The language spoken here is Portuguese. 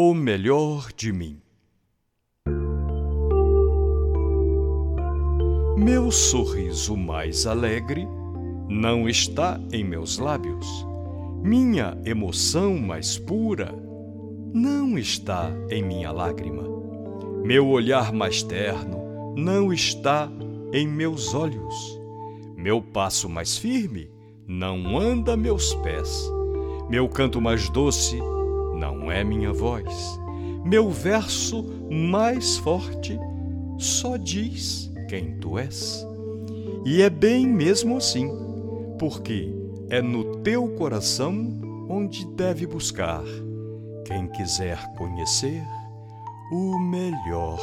o melhor de mim. Meu sorriso mais alegre não está em meus lábios. Minha emoção mais pura não está em minha lágrima. Meu olhar mais terno não está em meus olhos. Meu passo mais firme não anda meus pés. Meu canto mais doce não é minha voz. Meu verso mais forte só diz quem tu és. E é bem mesmo assim, porque é no teu coração onde deve buscar quem quiser conhecer o melhor